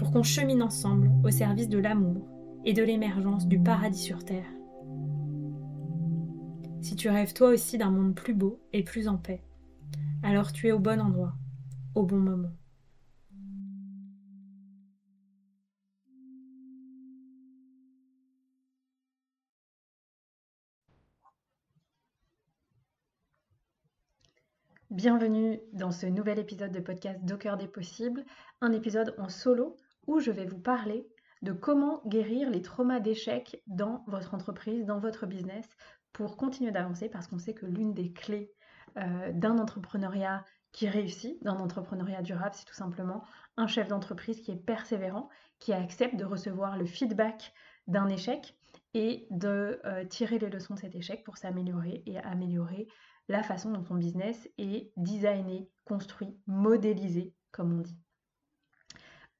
pour qu'on chemine ensemble au service de l'amour et de l'émergence du paradis sur Terre. Si tu rêves toi aussi d'un monde plus beau et plus en paix, alors tu es au bon endroit, au bon moment. Bienvenue dans ce nouvel épisode de podcast Docker des possibles, un épisode en solo où je vais vous parler de comment guérir les traumas d'échec dans votre entreprise, dans votre business, pour continuer d'avancer parce qu'on sait que l'une des clés euh, d'un entrepreneuriat qui réussit, d'un entrepreneuriat durable, c'est tout simplement un chef d'entreprise qui est persévérant, qui accepte de recevoir le feedback d'un échec et de euh, tirer les leçons de cet échec pour s'améliorer et améliorer la façon dont ton business est designé, construit, modélisé, comme on dit.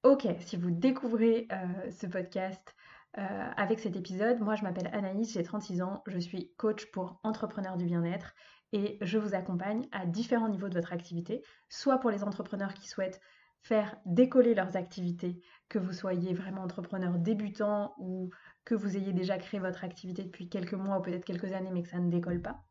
Ok, si vous découvrez euh, ce podcast euh, avec cet épisode, moi je m'appelle Anaïs, j'ai 36 ans, je suis coach pour entrepreneurs du bien-être et je vous accompagne à différents niveaux de votre activité, soit pour les entrepreneurs qui souhaitent faire décoller leurs activités, que vous soyez vraiment entrepreneur débutant ou que vous ayez déjà créé votre activité depuis quelques mois ou peut-être quelques années mais que ça ne décolle pas.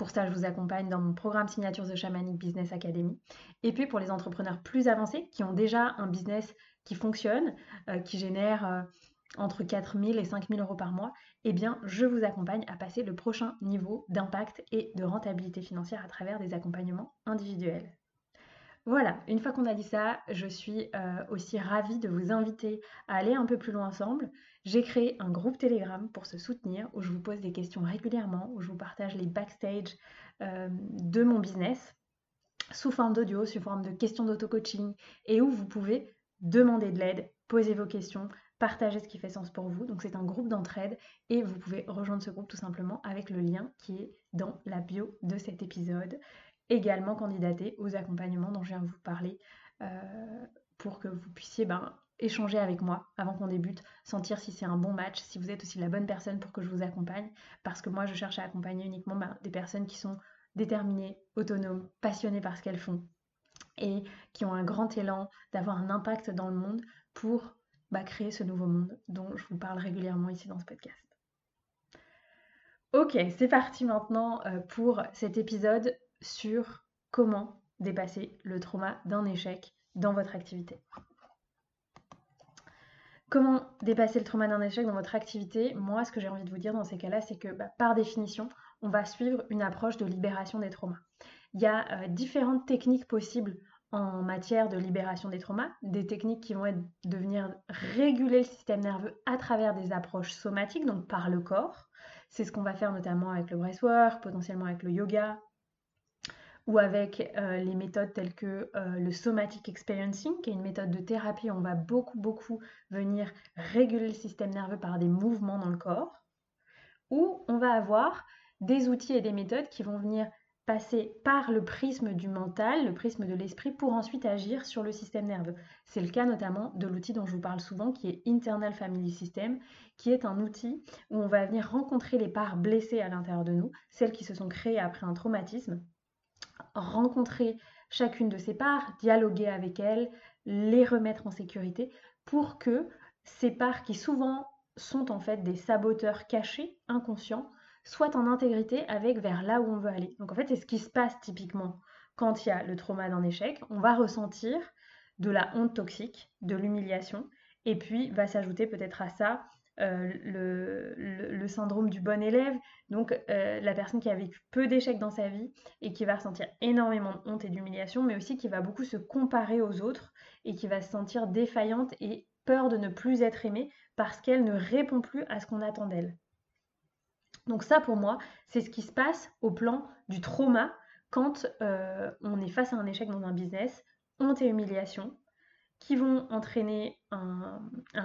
Pour ça, je vous accompagne dans mon programme Signature The Shamanic Business Academy. Et puis pour les entrepreneurs plus avancés qui ont déjà un business qui fonctionne, euh, qui génère euh, entre 4 000 et 5 000 euros par mois, eh bien, je vous accompagne à passer le prochain niveau d'impact et de rentabilité financière à travers des accompagnements individuels. Voilà, une fois qu'on a dit ça, je suis euh, aussi ravie de vous inviter à aller un peu plus loin ensemble. J'ai créé un groupe Telegram pour se soutenir où je vous pose des questions régulièrement, où je vous partage les backstage euh, de mon business sous forme d'audio, sous forme de questions d'auto-coaching et où vous pouvez demander de l'aide, poser vos questions, partager ce qui fait sens pour vous. Donc c'est un groupe d'entraide et vous pouvez rejoindre ce groupe tout simplement avec le lien qui est dans la bio de cet épisode également candidater aux accompagnements dont je viens de vous parler euh, pour que vous puissiez ben, échanger avec moi avant qu'on débute, sentir si c'est un bon match, si vous êtes aussi la bonne personne pour que je vous accompagne, parce que moi je cherche à accompagner uniquement ben, des personnes qui sont déterminées, autonomes, passionnées par ce qu'elles font et qui ont un grand élan d'avoir un impact dans le monde pour bah, créer ce nouveau monde dont je vous parle régulièrement ici dans ce podcast. Ok, c'est parti maintenant euh, pour cet épisode sur comment dépasser le trauma d'un échec dans votre activité. Comment dépasser le trauma d'un échec dans votre activité? Moi, ce que j'ai envie de vous dire dans ces cas-là, c'est que bah, par définition, on va suivre une approche de libération des traumas. Il y a euh, différentes techniques possibles en matière de libération des traumas, des techniques qui vont être de venir réguler le système nerveux à travers des approches somatiques, donc par le corps. C'est ce qu'on va faire notamment avec le breathwork, potentiellement avec le yoga, ou avec euh, les méthodes telles que euh, le somatic experiencing, qui est une méthode de thérapie où on va beaucoup, beaucoup venir réguler le système nerveux par des mouvements dans le corps, ou on va avoir des outils et des méthodes qui vont venir passer par le prisme du mental, le prisme de l'esprit, pour ensuite agir sur le système nerveux. C'est le cas notamment de l'outil dont je vous parle souvent, qui est Internal Family System, qui est un outil où on va venir rencontrer les parts blessées à l'intérieur de nous, celles qui se sont créées après un traumatisme, rencontrer chacune de ces parts, dialoguer avec elles, les remettre en sécurité pour que ces parts qui souvent sont en fait des saboteurs cachés, inconscients, soient en intégrité avec vers là où on veut aller. Donc en fait, c'est ce qui se passe typiquement quand il y a le trauma d'un échec. On va ressentir de la honte toxique, de l'humiliation, et puis va s'ajouter peut-être à ça euh, le, syndrome du bon élève, donc euh, la personne qui a vécu peu d'échecs dans sa vie et qui va ressentir énormément de honte et d'humiliation, mais aussi qui va beaucoup se comparer aux autres et qui va se sentir défaillante et peur de ne plus être aimée parce qu'elle ne répond plus à ce qu'on attend d'elle. Donc ça, pour moi, c'est ce qui se passe au plan du trauma quand euh, on est face à un échec dans un business, honte et humiliation, qui vont entraîner un,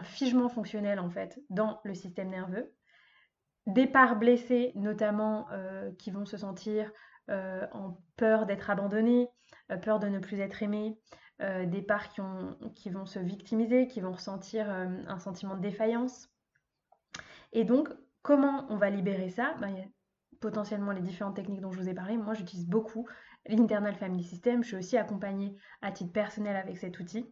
figement fonctionnel en fait dans le système nerveux. Des parts blessées notamment euh, qui vont se sentir euh, en peur d'être abandonnées, euh, peur de ne plus être aimées, des parts qui, vont se victimiser, qui vont ressentir un sentiment de défaillance. Et donc, comment on va libérer ça? Ben, Il y a potentiellement les différentes techniques dont je vous ai parlé. Moi, j'utilise beaucoup l'Internal Family System. Je suis aussi accompagnée à titre personnel avec cet outil.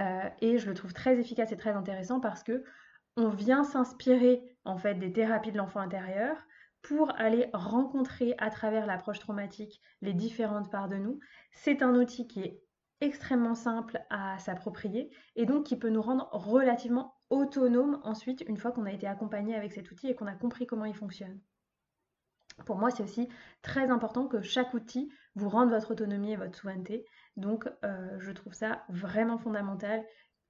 Euh, et je le trouve très efficace et très intéressant parce que on vient s'inspirer en fait des thérapies de l'enfant intérieur pour aller rencontrer à travers l'approche traumatique les différentes parts de nous. C'est un outil qui est extrêmement simple à s'approprier et donc qui peut nous rendre relativement autonomes ensuite une fois qu'on a été accompagné avec cet outil et qu'on a compris comment il fonctionne. Pour moi, c'est aussi très important que chaque outil vous rende votre autonomie et votre souveraineté. Donc, euh, je trouve ça vraiment fondamental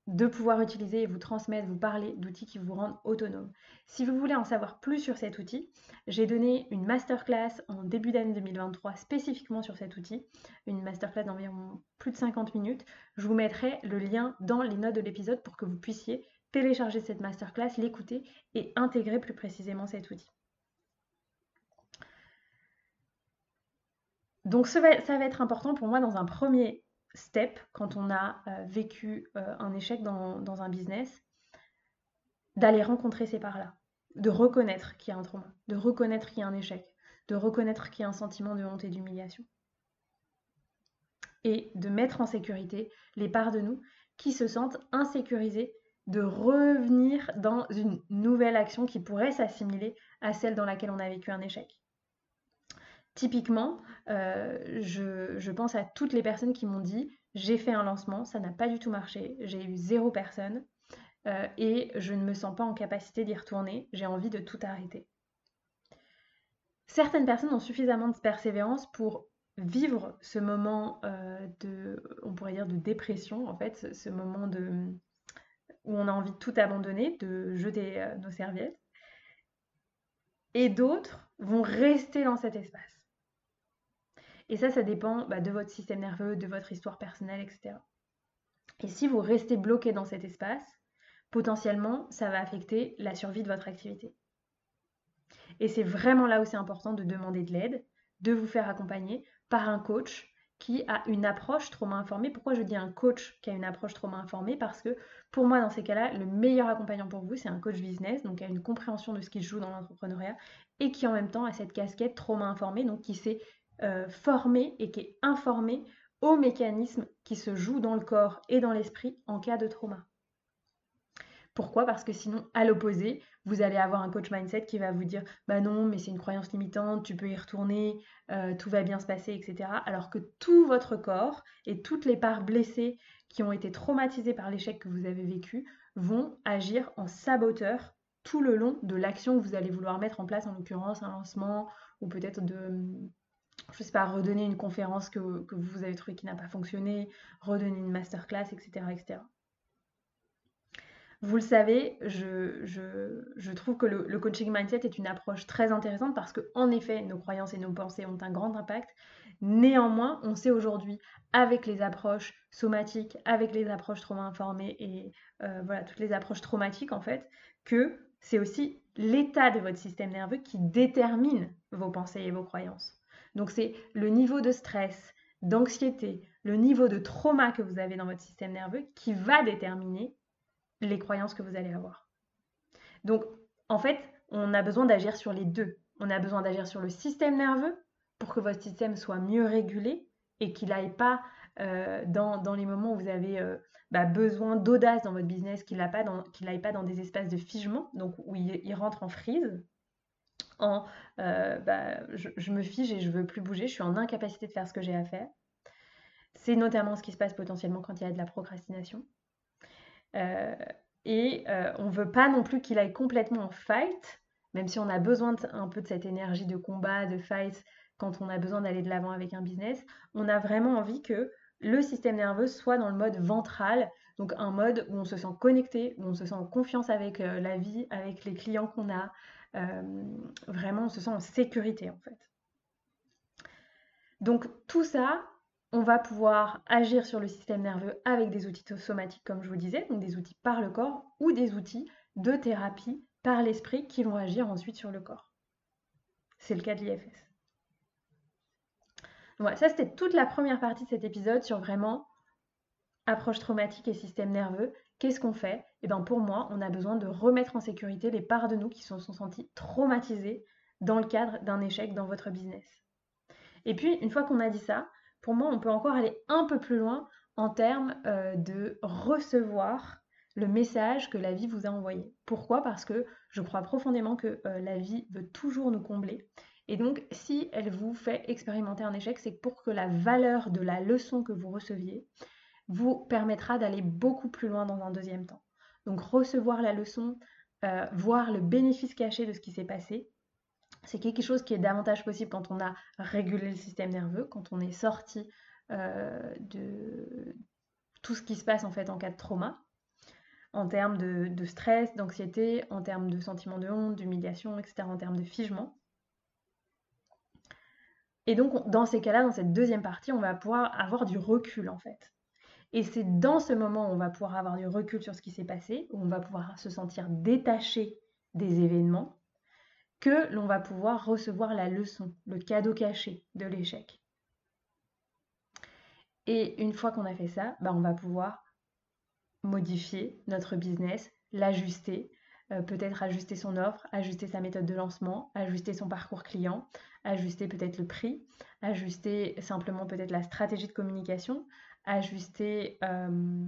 de pouvoir utiliser et vous transmettre, vous parler d'outils qui vous rendent autonome. Si vous voulez en savoir plus sur cet outil, j'ai donné une masterclass en début d'année 2023 spécifiquement sur cet outil, une masterclass d'environ plus de 50 minutes. Je vous mettrai le lien dans les notes de l'épisode pour que vous puissiez télécharger cette masterclass, l'écouter et intégrer plus précisément cet outil. Donc ça va, être important pour moi dans un premier step, quand on a euh, vécu euh, un échec dans, un business, d'aller rencontrer ces parts-là, de reconnaître qu'il y a un trauma, de reconnaître qu'il y a un échec, de reconnaître qu'il y a un sentiment de honte et d'humiliation. Et de mettre en sécurité les parts de nous qui se sentent insécurisées de revenir dans une nouvelle action qui pourrait s'assimiler à celle dans laquelle on a vécu un échec. Typiquement, euh, je, pense à toutes les personnes qui m'ont dit j'ai fait un lancement, ça n'a pas du tout marché, j'ai eu zéro personne euh, et je ne me sens pas en capacité d'y retourner, j'ai envie de tout arrêter. Certaines personnes ont suffisamment de persévérance pour vivre ce moment euh, de, on pourrait dire, de dépression, en fait, ce moment où on a envie de tout abandonner, de jeter nos serviettes. Et d'autres vont rester dans cet espace. Et ça, ça dépend bah, de votre système nerveux, de votre histoire personnelle, etc. Et si vous restez bloqué dans cet espace, potentiellement, ça va affecter la survie de votre activité. Et c'est vraiment là où c'est important de demander de l'aide, de vous faire accompagner par un coach qui a une approche trauma informée. Pourquoi je dis un coach qui a une approche trauma informée? Parce que pour moi, dans ces cas-là, le meilleur accompagnant pour vous, c'est un coach business, donc qui a une compréhension de ce qui se joue dans l'entrepreneuriat et qui en même temps a cette casquette trauma informée, donc qui sait euh, formé et qui est informé aux mécanismes qui se jouent dans le corps et dans l'esprit en cas de trauma. Pourquoi? Parce que sinon, à l'opposé, vous allez avoir un coach mindset qui va vous dire Bah non, mais c'est une croyance limitante, tu peux y retourner, euh, tout va bien se passer, etc. Alors que tout votre corps et toutes les parts blessées qui ont été traumatisées par l'échec que vous avez vécu vont agir en saboteur tout le long de l'action que vous allez vouloir mettre en place, en l'occurrence un lancement ou peut-être de, je sais pas, redonner une conférence que, vous avez trouvé qui n'a pas fonctionné, redonner une masterclass, etc. etc. Vous le savez, je, trouve que le, coaching mindset est une approche très intéressante parce que, en effet, nos croyances et nos pensées ont un grand impact. Néanmoins, on sait aujourd'hui, avec les approches somatiques, avec les approches trauma informées et euh, voilà, toutes les approches traumatiques, en fait, que c'est aussi l'état de votre système nerveux qui détermine vos pensées et vos croyances. Donc c'est le niveau de stress, d'anxiété, le niveau de trauma que vous avez dans votre système nerveux qui va déterminer les croyances que vous allez avoir. Donc en fait, on a besoin d'agir sur les deux. On a besoin d'agir sur le système nerveux pour que votre système soit mieux régulé et qu'il n'aille pas euh, dans, les moments où vous avez euh, bah, besoin d'audace dans votre business, qu'il n'aille pas, dans des espaces de figement, donc où il rentre en frise euh, bah, je, me fige et je veux plus bouger, je suis en incapacité de faire ce que j'ai à faire. C'est notamment ce qui se passe potentiellement quand il y a de la procrastination. Euh, et euh, on ne veut pas non plus qu'il aille complètement en fight, même si on a besoin un peu de cette énergie de combat, de fight, quand on a besoin d'aller de l'avant avec un business. On a vraiment envie que le système nerveux soit dans le mode ventral, donc un mode où on se sent connecté, où on se sent en confiance avec la vie, avec les clients qu'on a. vraiment, on se sent en sécurité en fait. Donc tout ça, on va pouvoir agir sur le système nerveux avec des outils somatiques, comme je vous disais, donc des outils par le corps ou des outils de thérapie par l'esprit qui vont agir ensuite sur le corps. C'est le cas de l'IFS. Voilà, ça c'était toute la première partie de cet épisode sur vraiment approche traumatique et système nerveux. Qu'est-ce qu'on fait? Eh bien pour moi, on a besoin de remettre en sécurité les parts de nous qui se sont senties traumatisées dans le cadre d'un échec dans votre business. Et puis, une fois qu'on a dit ça, pour moi, on peut encore aller un peu plus loin en termes euh, de recevoir le message que la vie vous a envoyé. Pourquoi? Parce que je crois profondément que euh, la vie veut toujours nous combler. Et donc, si elle vous fait expérimenter un échec, c'est pour que la valeur de la leçon que vous receviez vous permettra d'aller beaucoup plus loin dans un deuxième temps. Donc, recevoir la leçon, euh, voir le bénéfice caché de ce qui s'est passé, c'est quelque chose qui est davantage possible quand on a régulé le système nerveux, quand on est sorti euh, de tout ce qui se passe en fait en cas de trauma, en termes de, stress, d'anxiété, en termes de sentiments de honte, d'humiliation, etc., en termes de figement. Et donc, dans ces cas-là, dans cette deuxième partie, on va pouvoir avoir du recul en fait. Et c'est dans ce moment où on va pouvoir avoir du recul sur ce qui s'est passé, où on va pouvoir se sentir détaché des événements, que l'on va pouvoir recevoir la leçon, le cadeau caché de l'échec. Et une fois qu'on a fait ça, bah, on va pouvoir modifier notre business, l'ajuster, euh, peut-être ajuster son offre, ajuster sa méthode de lancement, ajuster son parcours client, ajuster peut-être le prix, ajuster simplement peut-être la stratégie de communication, ajuster euh,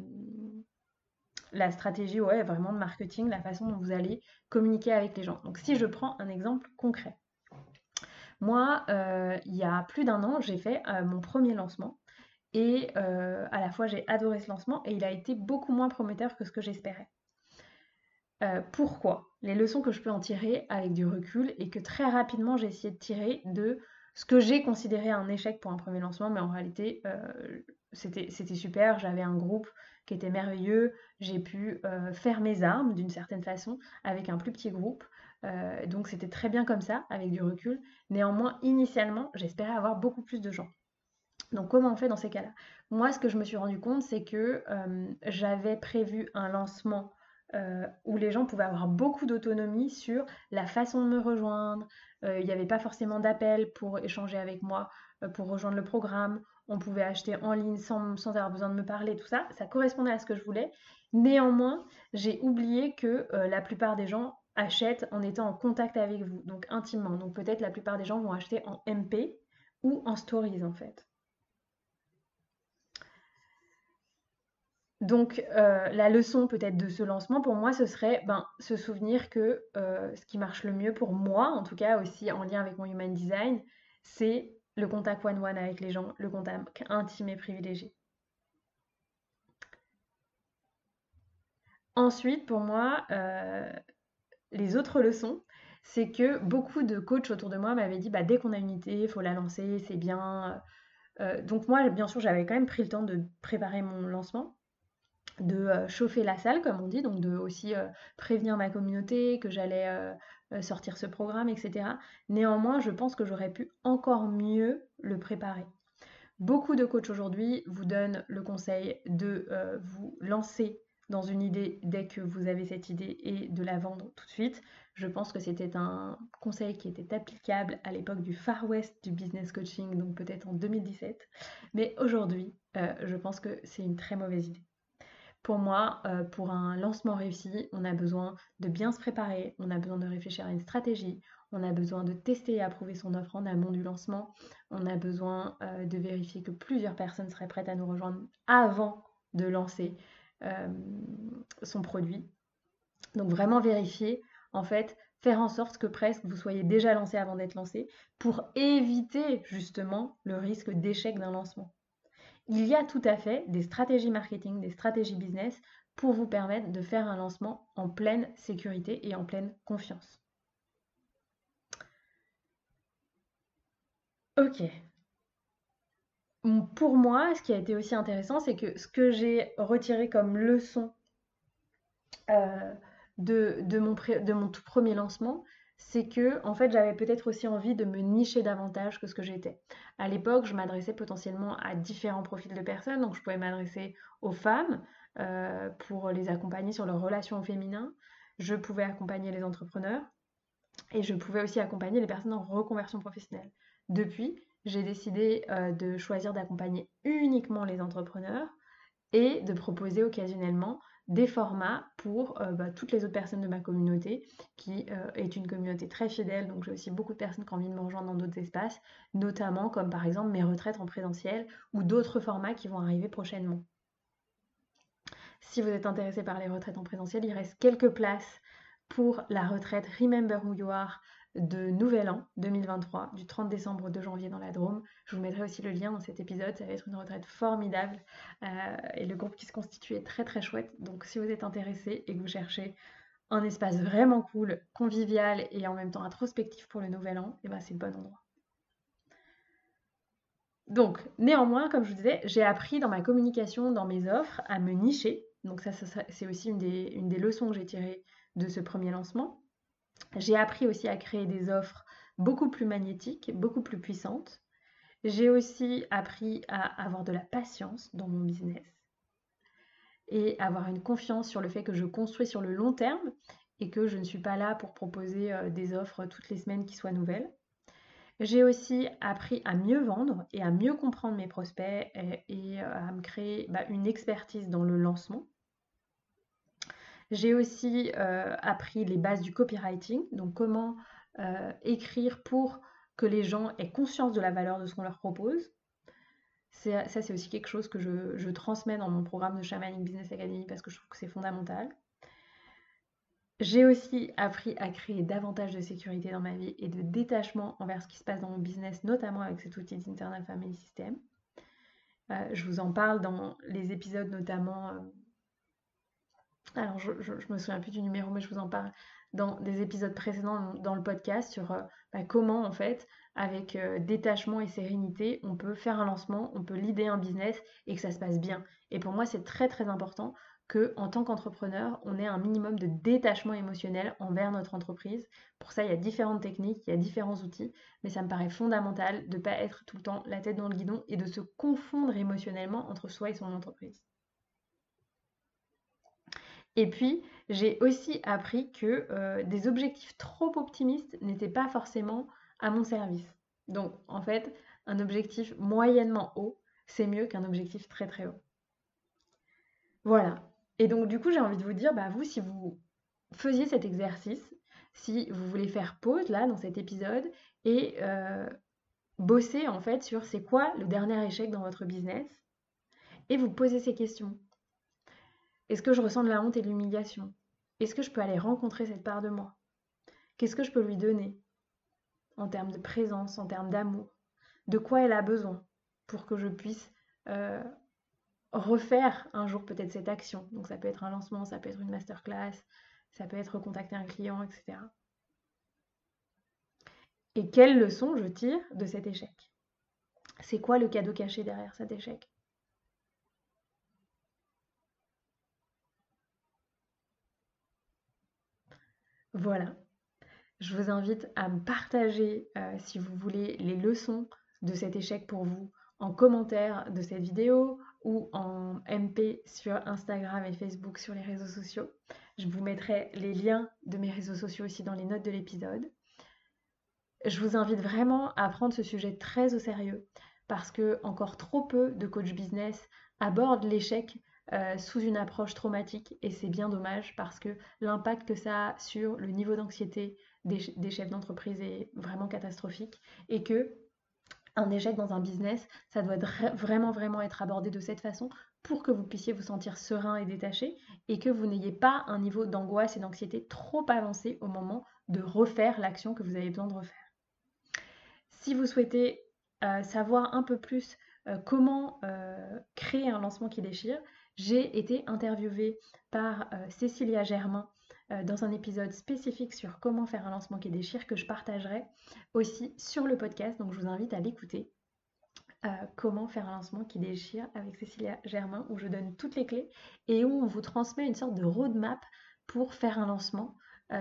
la stratégie, ouais, vraiment de marketing, la façon dont vous allez communiquer avec les gens. Donc si je prends un exemple concret. Moi, euh, il y a plus d'un an, j'ai fait euh, mon premier lancement. Et à la fois, j'ai adoré ce lancement et il a été beaucoup moins prometteur que ce que j'espérais. pourquoi? Les leçons que je peux en tirer avec du recul et que très rapidement j'ai essayé de tirer de ce que j'ai considéré un échec pour un premier lancement, mais en réalité, c'était super. J'avais un groupe qui était merveilleux. J'ai pu euh, faire mes armes d'une certaine façon avec un plus petit groupe. Euh, donc c'était très bien comme ça, avec du recul. Néanmoins, initialement, j'espérais avoir beaucoup plus de gens. Donc comment on fait dans ces cas-là? Moi, ce que je me suis rendu compte, c'est que euh, j'avais prévu un lancement où les gens pouvaient avoir beaucoup d'autonomie sur la façon de me rejoindre. Il n'y avait pas forcément d'appel pour échanger avec moi, pour rejoindre le programme on pouvait acheter en ligne sans, avoir besoin de me parler, tout ça, ça correspondait à ce que je voulais. Néanmoins, j'ai oublié que euh, la plupart des gens achètent en étant en contact avec vous, donc intimement. Donc peut-être la plupart des gens vont acheter en MP ou en stories en fait. Donc euh, la leçon peut-être de ce lancement pour moi ce serait ben, se souvenir que euh, ce qui marche le mieux pour moi, en tout cas aussi en lien avec mon human design, c'est le contact one-one avec les gens, le contact intime et privilégié. Ensuite, pour moi, euh, les autres leçons, c'est que beaucoup de coachs autour de moi m'avaient dit bah, dès qu'on a une idée, il faut la lancer, c'est bien. Donc moi, bien sûr, j'avais quand même pris le temps de préparer mon lancement, de euh, chauffer la salle, comme on dit, donc de aussi prévenir ma communauté que j'allais euh, sortir ce programme, etc. Néanmoins, je pense que j'aurais pu encore mieux le préparer. Beaucoup de coachs aujourd'hui vous donnent le conseil de euh, vous lancer dans une idée dès que vous avez cette idée et de la vendre tout de suite. Je pense que c'était un conseil qui était applicable à l'époque du Far West du business coaching, donc peut-être en 2017. Mais aujourd'hui, euh, je pense que c'est une très mauvaise idée. Pour moi, euh, pour un lancement réussi, on a besoin de bien se préparer, on a besoin de réfléchir à une stratégie, on a besoin de tester et approuver son offre en amont du lancement, on a besoin euh, de vérifier que plusieurs personnes seraient prêtes à nous rejoindre avant de lancer euh, son produit. Donc vraiment vérifier, en fait, faire en sorte que presque vous soyez déjà lancé avant d'être lancé pour éviter justement le risque d'échec d'un lancement. Il y a tout à fait des stratégies marketing, des stratégies business pour vous permettre de faire un lancement en pleine sécurité et en pleine confiance. Ok. Pour moi, ce qui a été aussi intéressant, c'est que ce que j'ai retiré comme leçon euh, de, mon de mon tout premier lancement, c'est que en fait j'avais peut-être aussi envie de me nicher davantage que ce que j'étais. À l'époque, je m'adressais potentiellement à différents profils de personnes, donc je pouvais m'adresser aux femmes euh, pour les accompagner sur leurs relations au féminin, je pouvais accompagner les entrepreneurs et je pouvais aussi accompagner les personnes en reconversion professionnelle. Depuis, j'ai décidé euh, de choisir d'accompagner uniquement les entrepreneurs et de proposer occasionnellement des formats pour euh, bah, toutes les autres personnes de ma communauté, qui euh, est une communauté très fidèle. Donc j'ai aussi beaucoup de personnes qui ont envie de me rejoindre dans d'autres espaces, notamment comme par exemple mes retraites en présentiel ou d'autres formats qui vont arriver prochainement. Si vous êtes intéressé par les retraites en présentiel, il reste quelques places pour la retraite Remember Who You Are de Nouvel An 2023, du 30 décembre au 2 janvier dans la Drôme. Je vous mettrai aussi le lien dans cet épisode, ça va être une retraite formidable euh, et le groupe qui se constitue est très très chouette. Donc si vous êtes intéressé et que vous cherchez un espace vraiment cool, convivial et en même temps introspectif pour le Nouvel An, et eh ben c'est le bon endroit. Donc, néanmoins, comme je vous disais, j'ai appris dans ma communication, dans mes offres, à me nicher. Donc ça, c'est aussi une des, une des leçons que j'ai tirées de ce premier lancement. J'ai appris aussi à créer des offres beaucoup plus magnétiques, beaucoup plus puissantes. J'ai aussi appris à avoir de la patience dans mon business et avoir une confiance sur le fait que je construis sur le long terme et que je ne suis pas là pour proposer euh, des offres toutes les semaines qui soient nouvelles. J'ai aussi appris à mieux vendre et à mieux comprendre mes prospects et, euh, à me créer bah, une expertise dans le lancement. J'ai aussi euh, appris les bases du copywriting, donc comment euh, écrire pour que les gens aient conscience de la valeur de ce qu'on leur propose. Ça, c'est aussi quelque chose que je, transmets dans mon programme de Shamanic Business Academy parce que je trouve que c'est fondamental. J'ai aussi appris à créer davantage de sécurité dans ma vie et de détachement envers ce qui se passe dans mon business, notamment avec cet outil d'Internal Family System. Euh, je vous en parle dans les épisodes notamment alors je, me souviens plus du numéro, mais je vous en parle dans des épisodes précédents dans le podcast sur euh, bah, comment en fait avec euh, détachement et sérénité on peut faire un lancement, on peut l'idée un business et que ça se passe bien. Et pour moi c'est très très important que en tant qu'entrepreneur on ait un minimum de détachement émotionnel envers notre entreprise. Pour ça il y a différentes techniques, il y a différents outils, mais ça me paraît fondamental de ne pas être tout le temps la tête dans le guidon et de se confondre émotionnellement entre soi et son entreprise. Et puis, j'ai aussi appris que euh, des objectifs trop optimistes n'étaient pas forcément à mon service. Donc, en fait, un objectif moyennement haut, c'est mieux qu'un objectif très très haut. Voilà. Et donc, du coup, j'ai envie de vous dire, bah, vous, si vous faisiez cet exercice, si vous voulez faire pause là dans cet épisode et euh, bosser en fait sur c'est quoi le dernier échec dans votre business et vous poser ces questions. Est-ce que je ressens de la honte et de l'humiliation? Est-ce que je peux aller rencontrer cette part de moi? Qu'est-ce que je peux lui donner? En termes de présence, en termes d'amour. De quoi elle a besoin pour que je puisse euh, refaire un jour peut-être cette action? Donc ça peut être un lancement, ça peut être une masterclass, ça peut être contacter un client, etc. Et quelle leçon je tire de cet échec? C'est quoi le cadeau caché derrière cet échec? Voilà. Je vous invite à me partager, euh, si vous voulez, les leçons de cet échec pour vous en commentaire de cette vidéo ou en MP sur Instagram et Facebook sur les réseaux sociaux. Je vous mettrai les liens de mes réseaux sociaux aussi dans les notes de l'épisode. Je vous invite vraiment à prendre ce sujet très au sérieux parce que encore trop peu de coach business abordent l'échec euh, sous une approche traumatique et c'est bien dommage parce que l'impact que ça a sur le niveau d'anxiété des, chefs d'entreprise est vraiment catastrophique et que un échec dans un business, ça doit vraiment vraiment être abordé de cette façon pour que vous puissiez vous sentir serein et détaché et que vous n'ayez pas un niveau d'angoisse et d'anxiété trop avancé au moment de refaire l'action que vous avez besoin de refaire. Si vous souhaitez euh, savoir un peu plus comment créer un lancement qui déchire, j'ai été interviewée par Cécilia Germain dans un épisode spécifique sur comment faire un lancement qui déchire que je partagerai aussi sur le podcast. Donc je vous invite à l'écouter. comment faire un lancement qui déchire avec Cécilia Germain où je donne toutes les clés et où on vous transmet une sorte de roadmap pour faire un lancement.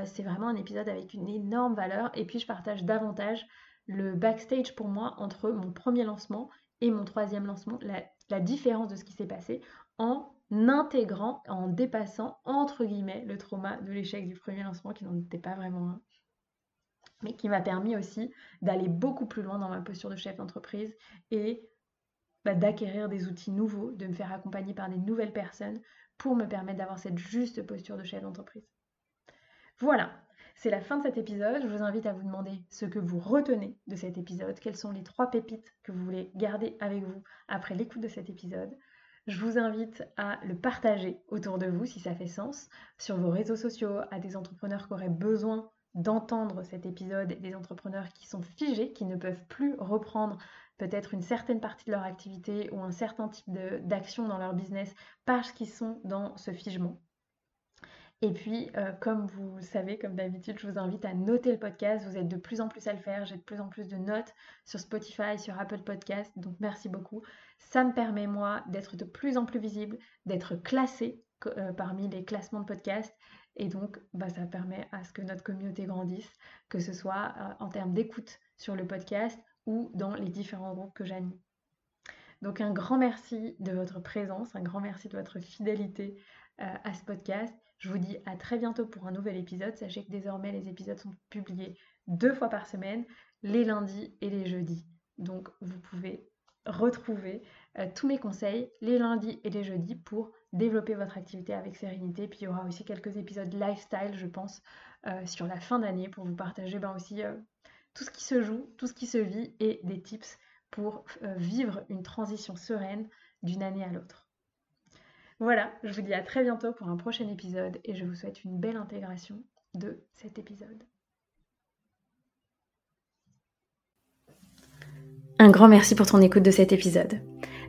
c'est vraiment un épisode avec une énorme valeur et puis je partage davantage le backstage pour moi entre mon premier lancement et mon troisième lancement, la, différence de ce qui s'est passé en intégrant, en dépassant entre guillemets le trauma de l'échec du premier lancement qui n'en était pas vraiment un, mais qui m'a permis aussi d'aller beaucoup plus loin dans ma posture de chef d'entreprise et bah, d'acquérir des outils nouveaux, de me faire accompagner par des nouvelles personnes pour me permettre d'avoir cette juste posture de chef d'entreprise. Voilà, c'est la fin de cet épisode. Je vous invite à vous demander ce que vous retenez de cet épisode, quelles sont les trois pépites que vous voulez garder avec vous après l'écoute de cet épisode. Je vous invite à le partager autour de vous si ça fait sens, sur vos réseaux sociaux, à des entrepreneurs qui auraient besoin d'entendre cet épisode, des entrepreneurs qui sont figés, qui ne peuvent plus reprendre peut-être une certaine partie de leur activité ou un certain type d'action dans leur business parce qu'ils sont dans ce figement. Et puis, euh, comme vous savez, comme d'habitude, je vous invite à noter le podcast. Vous êtes de plus en plus à le faire. J'ai de plus en plus de notes sur Spotify, sur Apple Podcast. Donc, merci beaucoup. Ça me permet, moi, d'être de plus en plus visible, d'être classé euh, parmi les classements de podcast. Et donc, bah, ça permet à ce que notre communauté grandisse, que ce soit euh, en termes d'écoute sur le podcast ou dans les différents groupes que j'anime. Donc, un grand merci de votre présence, un grand merci de votre fidélité à ce podcast. Je vous dis à très bientôt pour un nouvel épisode. Sachez que désormais les épisodes sont publiés deux fois par semaine, les lundis et les jeudis. Donc vous pouvez retrouver euh, tous mes conseils les lundis et les jeudis pour développer votre activité avec sérénité. Puis il y aura aussi quelques épisodes lifestyle, je pense, euh, sur la fin d'année pour vous partager ben, aussi euh, tout ce qui se joue, tout ce qui se vit et des tips pour vivre une transition sereine d'une année à l'autre. Voilà, je vous dis à très bientôt pour un prochain épisode et je vous souhaite une belle intégration de cet épisode. Un grand merci pour ton écoute de cet épisode.